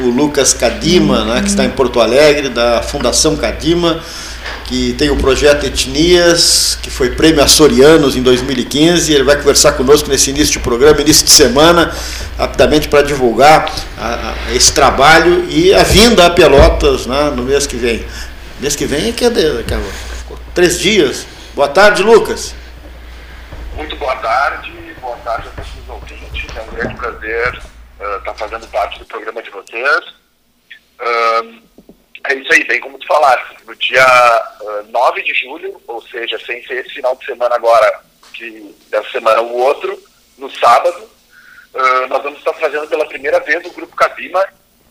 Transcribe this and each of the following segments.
O Lucas Cadima, né, que está em Porto Alegre, da Fundação Cadima, que tem o projeto Etnias, que foi prêmio Açorianos em 2015. Ele vai conversar conosco nesse início de programa, início de semana, rapidamente para divulgar a, a, esse trabalho e a vinda a Pelotas né, no mês que vem. Mês que vem é que é, de, é três dias. Boa tarde, Lucas. Muito boa tarde, boa tarde a todos os ouvintes. É um grande prazer estar uh, tá fazendo parte do programa de vocês. Uh, é isso aí, bem como tu falaste. No dia uh, 9 de julho, ou seja, sem ser esse final de semana agora, que dessa semana o outro, no sábado, uh, nós vamos estar fazendo pela primeira vez o Grupo Cabima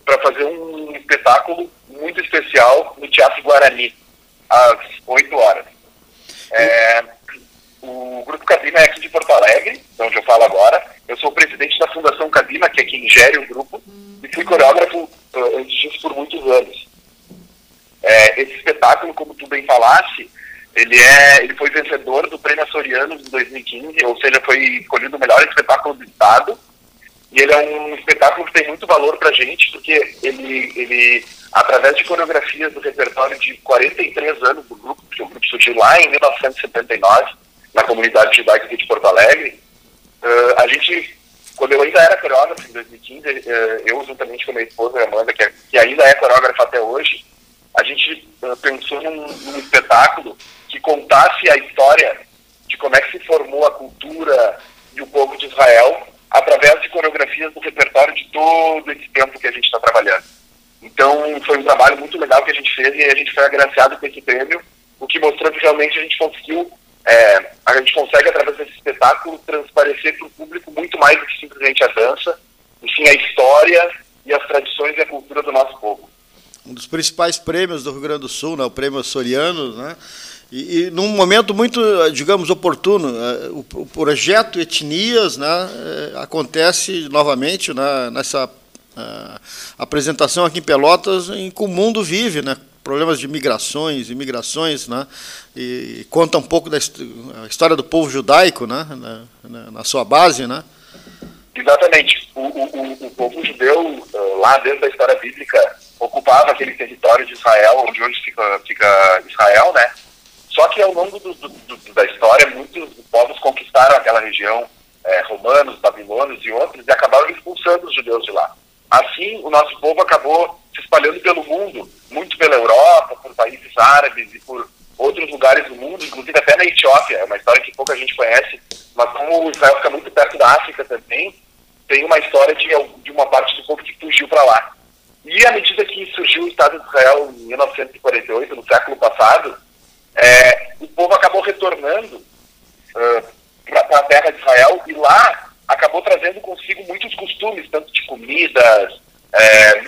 para fazer um espetáculo muito especial no Teatro Guarani, às 8 horas. É, o Grupo Cabima é aqui de Porto Alegre, de onde eu falo agora. Eu sou o presidente da Fundação Cabima, que é quem gere o grupo, e fui coreógrafo uh, antes disso por muitos anos. É, esse espetáculo, como tu bem falaste, ele, é, ele foi vencedor do Prêmio Açoriano de 2015, ou seja, foi escolhido o melhor espetáculo do Estado. E ele é um espetáculo que tem muito valor para a gente, porque ele, ele, através de coreografias do repertório de 43 anos do grupo, porque o grupo surgiu lá em 1979, na comunidade judaica aqui de Porto Alegre, uh, a gente, quando eu ainda era coreógrafo, em 2015, uh, eu juntamente com minha esposa, Amanda, que, é, que ainda é coreógrafa até hoje, a gente uh, pensou num, num, espetáculo que contasse a história de como é que se formou a cultura e o povo de Israel através de coreografias do repertório de todo esse tempo que a gente está trabalhando. Então, foi um trabalho muito legal que a gente fez e a gente foi agraciado com esse prêmio, o que mostrou que realmente a gente conseguiu, é, a gente consegue, através desse espetáculo, transparecer para o público muito mais do que simplesmente a dança, enfim, a história e as tradições e a cultura do nosso povo. Um dos principais prêmios do Rio Grande do Sul, né, o Prêmio Soriano, né, e, e, num momento muito, digamos, oportuno, eh, o, o projeto Etnias né, eh, acontece novamente né, nessa uh, apresentação aqui em Pelotas, em que o mundo vive, né, problemas de migrações, imigrações, né, e, conta um pouco da história do povo judaico né, na, na sua base, né. Exatamente. O, o, o povo judeu, lá dentro da história bíblica, ocupava aquele território de Israel, onde hoje fica, fica Israel, né? Só que ao longo do, do, do, da história, muitos povos conquistaram aquela região, é, romanos, babilônios e outros, e acabaram expulsando os judeus de lá. Assim, o nosso povo acabou se espalhando pelo mundo, muito pela Europa, por países árabes e por outros lugares do mundo, inclusive até na Etiópia, é uma história que pouca gente conhece, mas como Israel fica muito perto da África também, tem uma história de, de uma parte do povo que fugiu para lá. E à medida que surgiu o Estado de Israel em 1948, no século passado, é, o povo acabou retornando uh, para a terra de Israel e lá acabou trazendo consigo muitos costumes, tanto de comidas,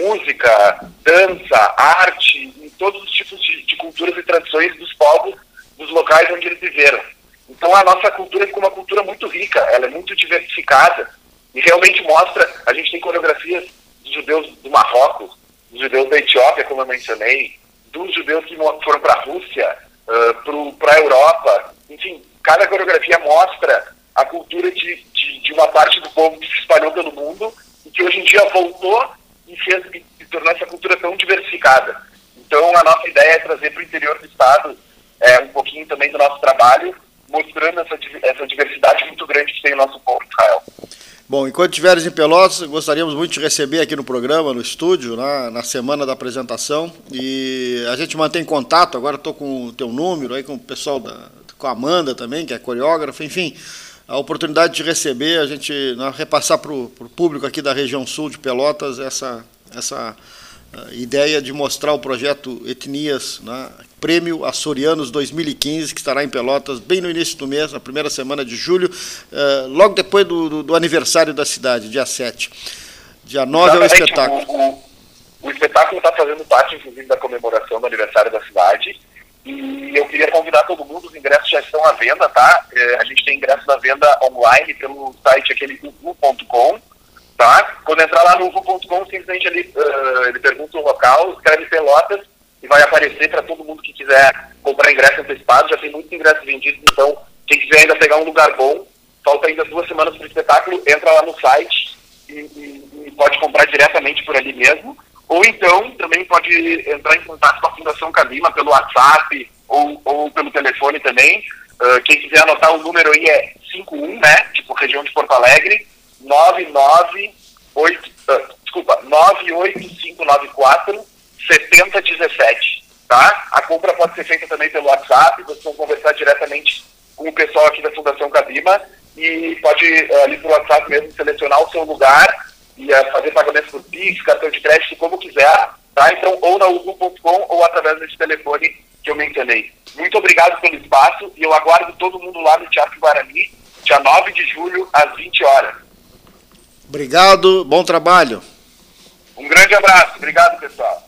música, dança, arte, em todos os tipos de, de, culturas e tradições dos povos dos locais onde eles viveram. Então a nossa cultura ficou uma cultura muito rica, ela é muito diversificada e realmente mostra, a gente tem coreografias dos judeus do Marrocos, dos judeus da Etiópia, como eu mencionei, dos judeus que foram para a Rússia, uh, para a Europa. Enfim, cada coreografia mostra a cultura de, de, de, uma parte do povo que se espalhou pelo mundo e que hoje em dia voltou e fez e tornou essa cultura tão diversificada. Então, a nossa ideia é trazer para o interior do Estado é, um pouquinho também do nosso trabalho, mostrando essa, essa diversidade muito grande que tem o nosso povo Israel. Bom, enquanto estiveres em Pelotas, gostaríamos muito de receber aqui no programa, no estúdio, na, na semana da apresentação. E a gente mantém contato, agora estou com o teu número aí, com o pessoal da. com a Amanda também, que é coreógrafa, enfim. A oportunidade de receber, a gente repassar para o público aqui da região sul de Pelotas essa, essa ideia de mostrar o projeto Etnias, né, Prêmio Açorianos 2015, que estará em Pelotas bem no início do mês, na primeira semana de julho, uh, logo depois do, do, do, aniversário da cidade, dia 7. Dia 9 é o espetáculo. O, o, o espetáculo está fazendo parte, inclusive, da comemoração do aniversário da cidade. E eu queria convidar todo mundo, os ingressos já estão à venda, tá? É, a gente tem ingressos à venda online pelo site aquele uvu.com tá? Quando entrar lá no uvo.com, simplesmente ele, uh, ele pergunta o local, escreve Pelotas e vai aparecer para todo mundo que quiser comprar ingresso antecipado. Já tem muitos ingressos vendidos, então quem quiser ainda pegar um lugar bom, falta ainda duas semanas para o espetáculo, entra lá no site e, e, e, pode comprar diretamente por ali mesmo. ou então também pode entrar em contato com a Fundação Cabima pelo WhatsApp ou, ou pelo telefone também. Uh, quem quiser anotar o número aí é 51, né? Tipo, região de Porto Alegre, 998, uh, desculpa, 98594 7017, tá? A compra pode ser feita também pelo WhatsApp, vocês vão conversar diretamente com o pessoal aqui da Fundação Cabima e pode uh, ali pelo WhatsApp mesmo selecionar o seu lugar e uh, fazer pagamento por Pix, cartão de crédito, como quiser, tá? Então, ou na ugu.com ou através desse telefone que eu mencionei. Muito obrigado pelo espaço e eu aguardo todo mundo lá no Teatro Guarani, dia 9 de julho, às 20 horas. Obrigado, bom trabalho. Um grande abraço, obrigado pessoal.